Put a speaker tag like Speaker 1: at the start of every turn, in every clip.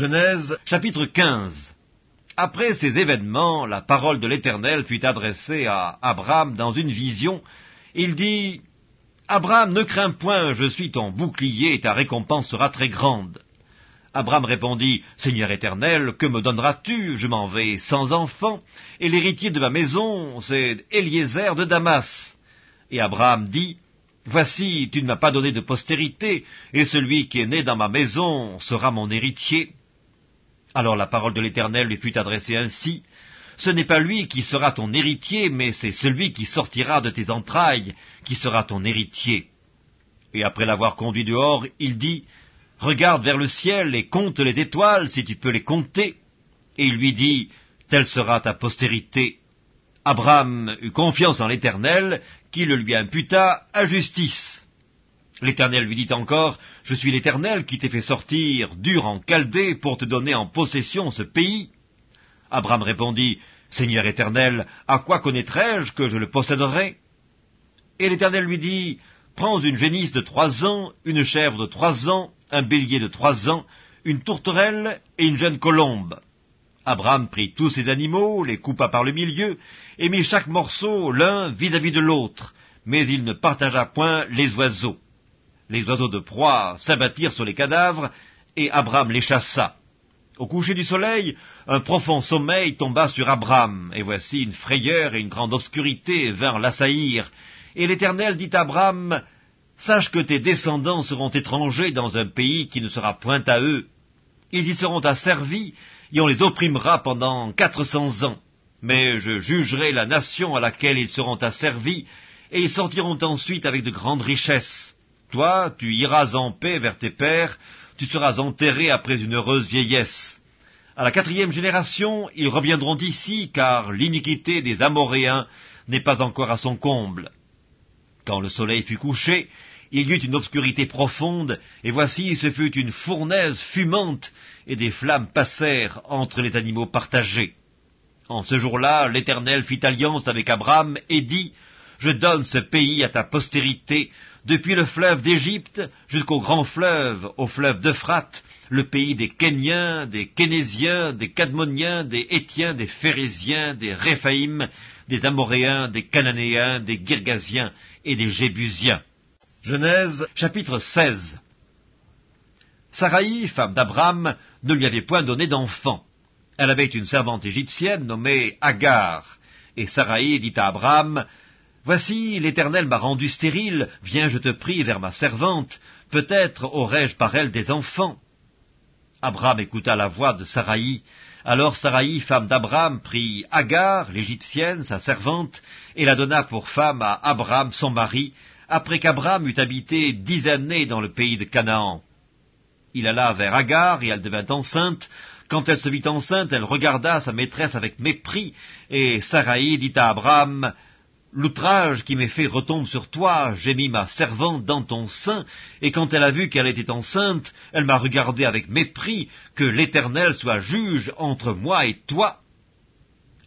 Speaker 1: Genèse chapitre 15 Après ces événements, la parole de l'Éternel fut adressée à Abraham dans une vision. Il dit, Abraham, ne crains point, je suis ton bouclier et ta récompense sera très grande. Abraham répondit, Seigneur éternel, que me donneras-tu? Je m'en vais sans enfant, et l'héritier de ma maison, c'est Eliezer de Damas. Et Abraham dit, Voici, tu ne m'as pas donné de postérité, et celui qui est né dans ma maison sera mon héritier. Alors la parole de l'Éternel lui fut adressée ainsi. Ce n'est pas lui qui sera ton héritier, mais c'est celui qui sortira de tes entrailles qui sera ton héritier. Et après l'avoir conduit dehors, il dit, Regarde vers le ciel et compte les étoiles si tu peux les compter. Et il lui dit, Telle sera ta postérité. Abraham eut confiance en l'Éternel, qui le lui imputa à justice. L'Éternel lui dit encore, Je suis l'Éternel qui t'ai fait sortir dur en Chaldée pour te donner en possession ce pays. Abraham répondit, Seigneur Éternel, à quoi connaîtrai-je que je le posséderai? Et l'Éternel lui dit, Prends une génisse de trois ans, une chèvre de trois ans, un bélier de trois ans, une tourterelle et une jeune colombe. Abraham prit tous ces animaux, les coupa par le milieu, et mit chaque morceau l'un vis-à-vis de l'autre, mais il ne partagea point les oiseaux les oiseaux de proie s'abattirent sur les cadavres, et Abraham les chassa. Au coucher du soleil, un profond sommeil tomba sur Abraham, et voici une frayeur et une grande obscurité vinrent l'assaillir. Et l'Éternel dit à Abraham, Sache que tes descendants seront étrangers dans un pays qui ne sera point à eux. Ils y seront asservis, et on les opprimera pendant quatre cents ans. Mais je jugerai la nation à laquelle ils seront asservis, et ils sortiront ensuite avec de grandes richesses. Toi, tu iras en paix vers tes pères, tu seras enterré après une heureuse vieillesse. À la quatrième génération, ils reviendront ici, car l'iniquité des Amoréens n'est pas encore à son comble. Quand le soleil fut couché, il y eut une obscurité profonde, et voici ce fut une fournaise fumante, et des flammes passèrent entre les animaux partagés. En ce jour-là, l'Éternel fit alliance avec Abraham et dit, Je donne ce pays à ta postérité, depuis le fleuve d'Égypte jusqu'au grand fleuve, au fleuve d'Euphrate, le pays des Kéniens, des Kénésiens, des Cadmoniens, des Étiens, des Phérésiens, des Réphaïm, des Amoréens, des Cananéens, des Girgasiens et des Jébusiens. Genèse chapitre 16 Saraï, femme d'Abraham, ne lui avait point donné d'enfant. Elle avait une servante égyptienne nommée Agar, et Saraï dit à Abraham, Voici, l'Éternel m'a rendu stérile, viens, je te prie, vers ma servante, peut-être aurai-je par elle des enfants. Abraham écouta la voix de Saraï. Alors Saraï, femme d'Abraham, prit Agar, l'Égyptienne, sa servante, et la donna pour femme à Abraham, son mari, après qu'Abraham eut habité dix années dans le pays de Canaan. Il alla vers Agar, et elle devint enceinte. Quand elle se vit enceinte, elle regarda sa maîtresse avec mépris, et Saraï dit à Abraham, L'outrage qui m'est fait retombe sur toi, j'ai mis ma servante dans ton sein, et quand elle a vu qu'elle était enceinte, elle m'a regardé avec mépris, que l'Éternel soit juge entre moi et toi.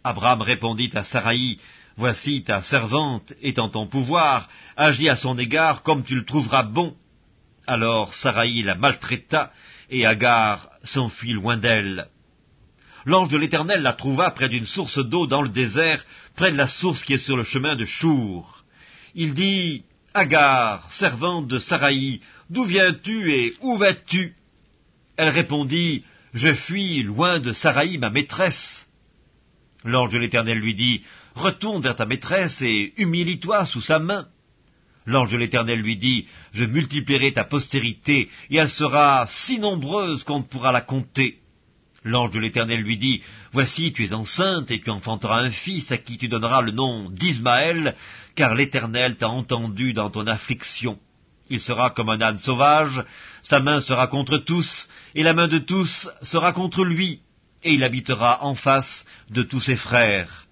Speaker 1: Abraham répondit à Saraï, Voici ta servante est en ton pouvoir, agis à son égard comme tu le trouveras bon. Alors Saraï la maltraita, et Agar s'enfuit loin d'elle l'ange de l'Éternel la trouva près d'une source d'eau dans le désert, près de la source qui est sur le chemin de Chour. Il dit, Agar, servante de Saraï, d'où viens-tu et où vas-tu? Elle répondit, Je fuis loin de Saraï, ma maîtresse. L'ange de l'Éternel lui dit, Retourne vers ta maîtresse et humilie-toi sous sa main. L'ange de l'Éternel lui dit, Je multiplierai ta postérité, et elle sera si nombreuse qu'on ne pourra la compter. L'ange de l'Éternel lui dit, Voici, tu es enceinte, et tu enfanteras un fils à qui tu donneras le nom d'Ismaël, car l'Éternel t'a entendu dans ton affliction. Il sera comme un âne sauvage, sa main sera contre tous, et la main de tous sera contre lui, et il habitera en face de tous ses frères.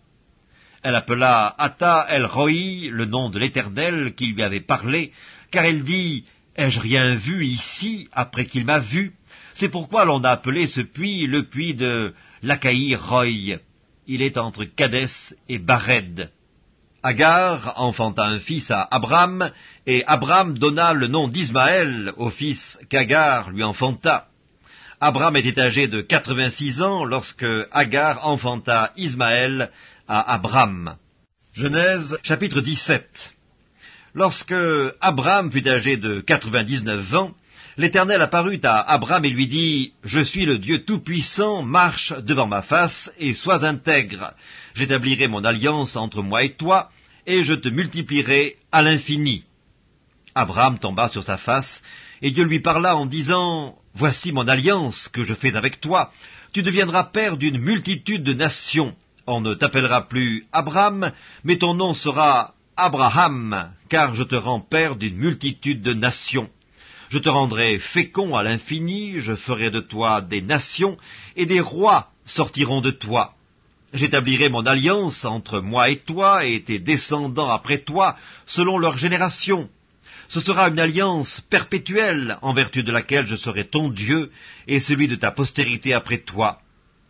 Speaker 1: Elle appela Atta el Roi, le nom de l'Éternel qui lui avait parlé, car elle dit, Ai-je rien vu ici après qu'il m'a vu? C'est pourquoi l'on a appelé ce puits le puits de l'Achaï Roy. Il est entre Cadès et Bared. Agar enfanta un fils à Abraham, et Abraham donna le nom d'Ismaël au fils qu'Agar lui enfanta. Abraham était âgé de 86 ans lorsque Agar enfanta Ismaël à Abraham. Genèse chapitre 17 Lorsque Abraham fut âgé de 99 ans, l'Éternel apparut à Abraham et lui dit, Je suis le Dieu Tout-Puissant, marche devant ma face et sois intègre. J'établirai mon alliance entre moi et toi, et je te multiplierai à l'infini. Abraham tomba sur sa face, et Dieu lui parla en disant, Voici mon alliance que je fais avec toi. Tu deviendras père d'une multitude de nations. On ne t'appellera plus Abraham, mais ton nom sera Abraham, car je te rends père d'une multitude de nations. Je te rendrai fécond à l'infini, je ferai de toi des nations, et des rois sortiront de toi. J'établirai mon alliance entre moi et toi et tes descendants après toi, selon leur génération. Ce sera une alliance perpétuelle en vertu de laquelle je serai ton Dieu et celui de ta postérité après toi.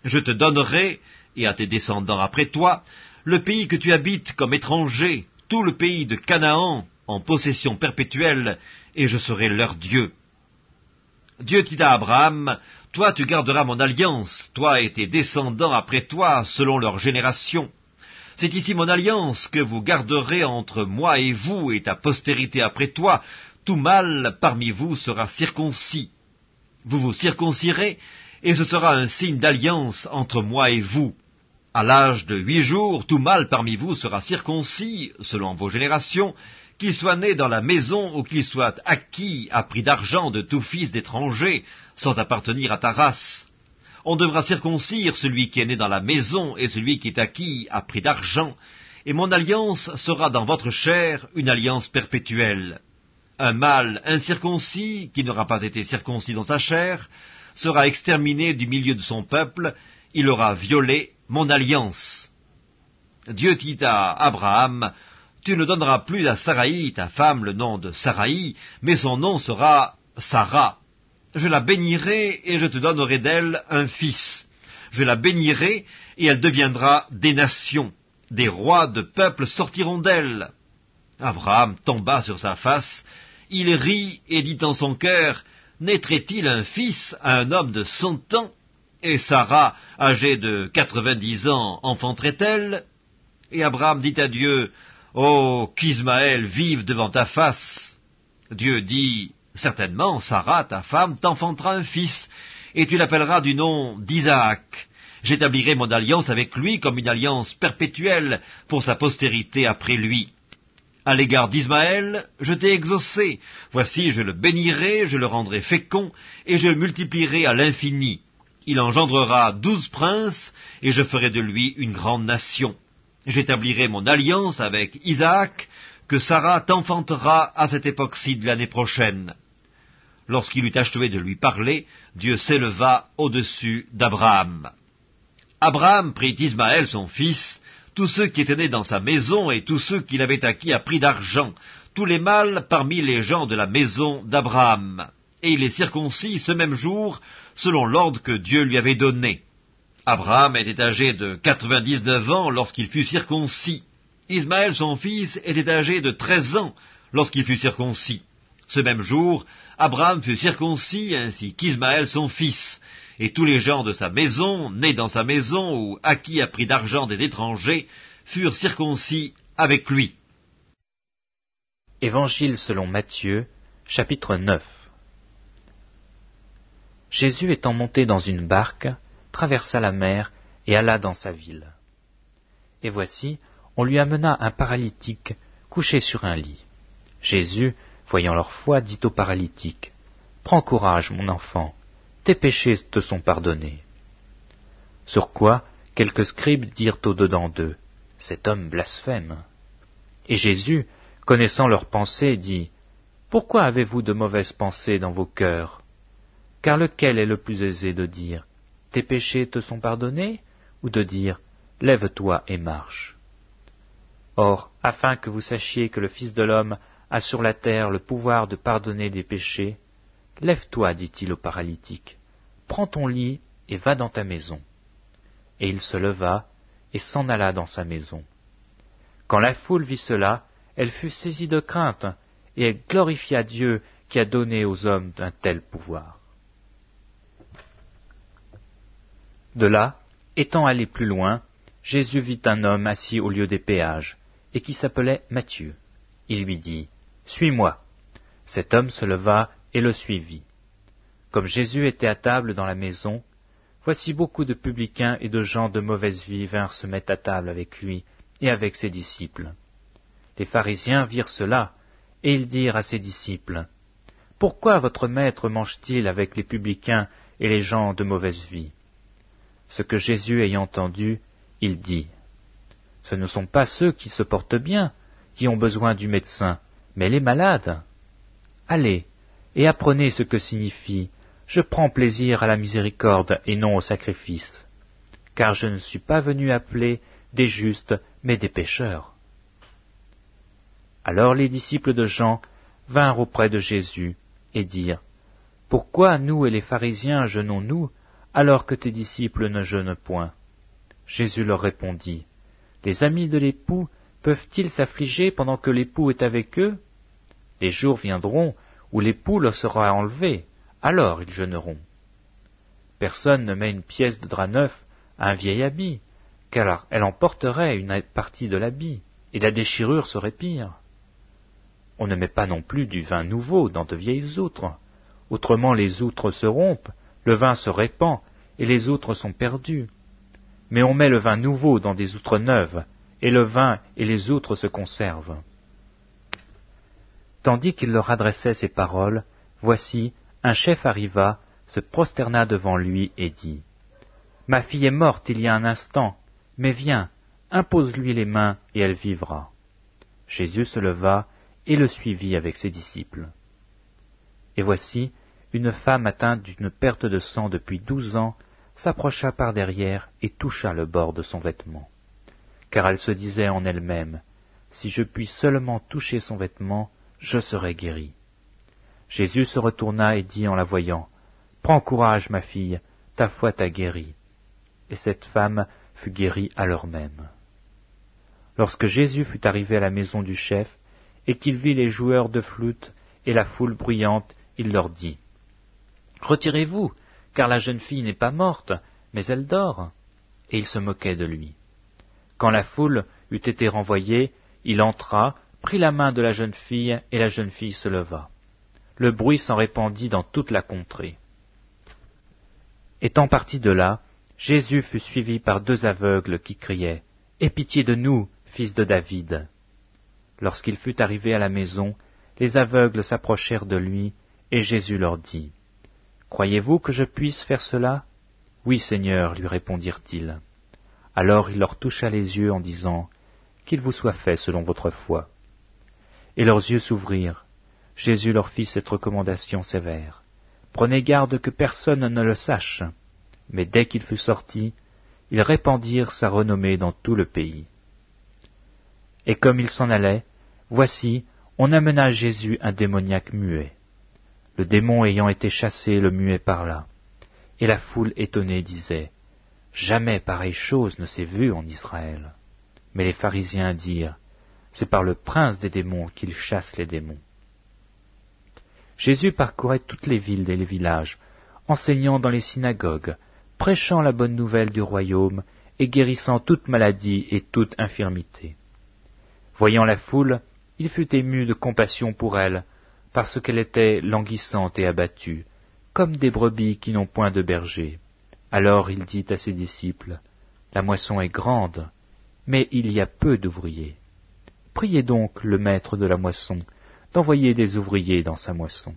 Speaker 1: Je te donnerai, et à tes descendants après toi, le pays que tu habites comme étranger, tout le pays de Canaan en possession perpétuelle, et je serai leur Dieu. Dieu dit à Abraham, Toi tu garderas mon alliance, toi et tes descendants après toi, selon leur génération. C'est ici mon alliance que vous garderez entre moi et vous et ta postérité après toi. Tout mâle parmi vous sera circoncis. Vous vous circoncirez, et ce sera un signe d'alliance entre moi et vous. À l'âge de huit jours, tout mâle parmi vous sera circoncis, selon vos générations, qu'il soit né dans la maison ou qu'il soit acquis à prix d'argent de tout fils d'étranger, sans appartenir à ta race. On devra circoncire celui qui est né dans la maison et celui qui est acquis à prix d'argent, et mon alliance sera dans votre chair une alliance perpétuelle. Un mâle incirconcis, qui n'aura pas été circoncis dans sa chair, sera exterminé du milieu de son peuple, il aura violé mon alliance. Dieu dit à Abraham, Tu ne donneras plus à Saraï, ta femme, le nom de Saraï, mais son nom sera Sarah. Je la bénirai et je te donnerai d'elle un fils. Je la bénirai et elle deviendra des nations. Des rois de peuples sortiront d'elle. Abraham tomba sur sa face, il rit et dit en son cœur, Naîtrait-il un fils à un homme de cent ans? Et Sarah, âgée de quatre-vingt-dix ans, enfanterait-elle? Et Abraham dit à Dieu, Oh, qu'Ismaël vive devant ta face. Dieu dit, Certainement, Sarah, ta femme, t'enfantera un fils, et tu l'appelleras du nom d'Isaac. J'établirai mon alliance avec lui comme une alliance perpétuelle pour sa postérité après lui. À l'égard d'Ismaël, je t'ai exaucé. Voici, je le bénirai, je le rendrai fécond, et je le multiplierai à l'infini. Il engendrera douze princes, et je ferai de lui une grande nation. J'établirai mon alliance avec Isaac, que Sarah t'enfantera à cette époque-ci de l'année prochaine. Lorsqu'il eut achevé de lui parler, Dieu s'éleva au-dessus d'Abraham. Abraham prit Ismaël son fils, tous ceux qui étaient nés dans sa maison et tous ceux qu'il avait acquis à prix d'argent, tous les mâles parmi les gens de la maison d'Abraham. Et il les circoncis ce même jour selon l'ordre que Dieu lui avait donné. Abraham était âgé de quatre-vingt-dix-neuf ans lorsqu'il fut circoncis. Ismaël, son fils, était âgé de treize ans lorsqu'il fut circoncis. Ce même jour, Abraham fut circoncis ainsi qu'Ismaël, son fils, et tous les gens de sa maison, nés dans sa maison ou acquis à prix d'argent des étrangers, furent circoncis avec lui.
Speaker 2: Évangile selon Matthieu, chapitre 9 Jésus étant monté dans une barque, traversa la mer et alla dans sa ville. Et voici, on lui amena un paralytique couché sur un lit. Jésus, voyant leur foi, dit au paralytique, Prends courage, mon enfant, tes péchés te sont pardonnés. Sur quoi quelques scribes dirent au-dedans d'eux, Cet homme blasphème. Et Jésus, connaissant leurs pensées, dit, Pourquoi avez-vous de mauvaises pensées dans vos cœurs? Car lequel est le plus aisé de dire Tes péchés te sont pardonnés ou de dire Lève-toi et marche Or, afin que vous sachiez que le Fils de l'homme a sur la terre le pouvoir de pardonner des péchés, Lève-toi, dit-il au paralytique, prends ton lit et va dans ta maison. Et il se leva et s'en alla dans sa maison. Quand la foule vit cela, elle fut saisie de crainte, et elle glorifia Dieu qui a donné aux hommes un tel pouvoir. De là, étant allé plus loin, Jésus vit un homme assis au lieu des péages, et qui s'appelait Matthieu. Il lui dit, Suis-moi. Cet homme se leva et le suivit. Comme Jésus était à table dans la maison, voici beaucoup de publicains et de gens de mauvaise vie vinrent se mettre à table avec lui et avec ses disciples. Les pharisiens virent cela, et ils dirent à ses disciples, Pourquoi votre maître mange-t-il avec les publicains et les gens de mauvaise vie? Ce que Jésus ayant entendu, il dit, Ce ne sont pas ceux qui se portent bien qui ont besoin du médecin, mais les malades. Allez, et apprenez ce que signifie Je prends plaisir à la miséricorde et non au sacrifice, car je ne suis pas venu appeler des justes, mais des pécheurs. Alors les disciples de Jean vinrent auprès de Jésus et dirent, Pourquoi nous et les pharisiens jeûnons-nous alors que tes disciples ne jeûnent point Jésus leur répondit, Les amis de l'époux peuvent-ils s'affliger pendant que l'époux est avec eux? Les jours viendront où l'époux leur sera enlevé, alors ils jeûneront. Personne ne met une pièce de drap neuf à un vieil habit, car elle emporterait une partie de l'habit, et la déchirure serait pire. On ne met pas non plus du vin nouveau dans de vieilles outres, autrement les outres se rompent, le vin se répand, et les outres sont perdues. Mais on met le vin nouveau dans des outres neuves, et le vin et les outres se conservent. Tandis qu'il leur adressait ces paroles, voici, un chef arriva, se prosterna devant lui et dit, Ma fille est morte il y a un instant, mais viens, impose-lui les mains et elle vivra. Jésus se leva et le suivit avec ses disciples. Et voici, une femme atteinte d'une perte de sang depuis douze ans s'approcha par derrière et toucha le bord de son vêtement car elle se disait en elle-même, Si je puis seulement toucher son vêtement, je serai guérie. Jésus se retourna et dit en la voyant, Prends courage, ma fille, ta foi t'a guérie. Et cette femme fut guérie à l'heure même. Lorsque Jésus fut arrivé à la maison du chef, et qu'il vit les joueurs de flûte et la foule bruyante, il leur dit, Retirez-vous, car la jeune fille n'est pas morte, mais elle dort. Et il se moquait de lui. Quand la foule eut été renvoyée, il entra, prit la main de la jeune fille, et la jeune fille se leva. Le bruit s'en répandit dans toute la contrée. Étant parti de là, Jésus fut suivi par deux aveugles qui criaient Aie pitié de nous, fils de David. Lorsqu'il fut arrivé à la maison, les aveugles s'approchèrent de lui, et Jésus leur dit Croyez-vous que je puisse faire cela? Oui, Seigneur, lui répondirent-ils. Alors il leur toucha les yeux en disant, Qu'il vous soit fait selon votre foi. Et leurs yeux s'ouvrirent. Jésus leur fit cette recommandation sévère. Prenez garde que personne ne le sache. Mais dès qu'il fut sorti, ils répandirent sa renommée dans tout le pays. Et comme il s'en allait, voici, on amena à Jésus un démoniaque muet. Le démon ayant été chassé, le muet parla. Et la foule étonnée disait, Jamais pareille chose ne s'est vue en Israël. Mais les pharisiens dirent, C'est par le prince des démons qu'il chasse les démons. Jésus parcourait toutes les villes et les villages, enseignant dans les synagogues, prêchant la bonne nouvelle du royaume et guérissant toute maladie et toute infirmité. Voyant la foule, il fut ému de compassion pour elle, parce qu'elle était languissante et abattue, comme des brebis qui n'ont point de berger. Alors il dit à ses disciples, La moisson est grande, mais il y a peu d'ouvriers. Priez donc le maître de la moisson d'envoyer des ouvriers dans sa moisson.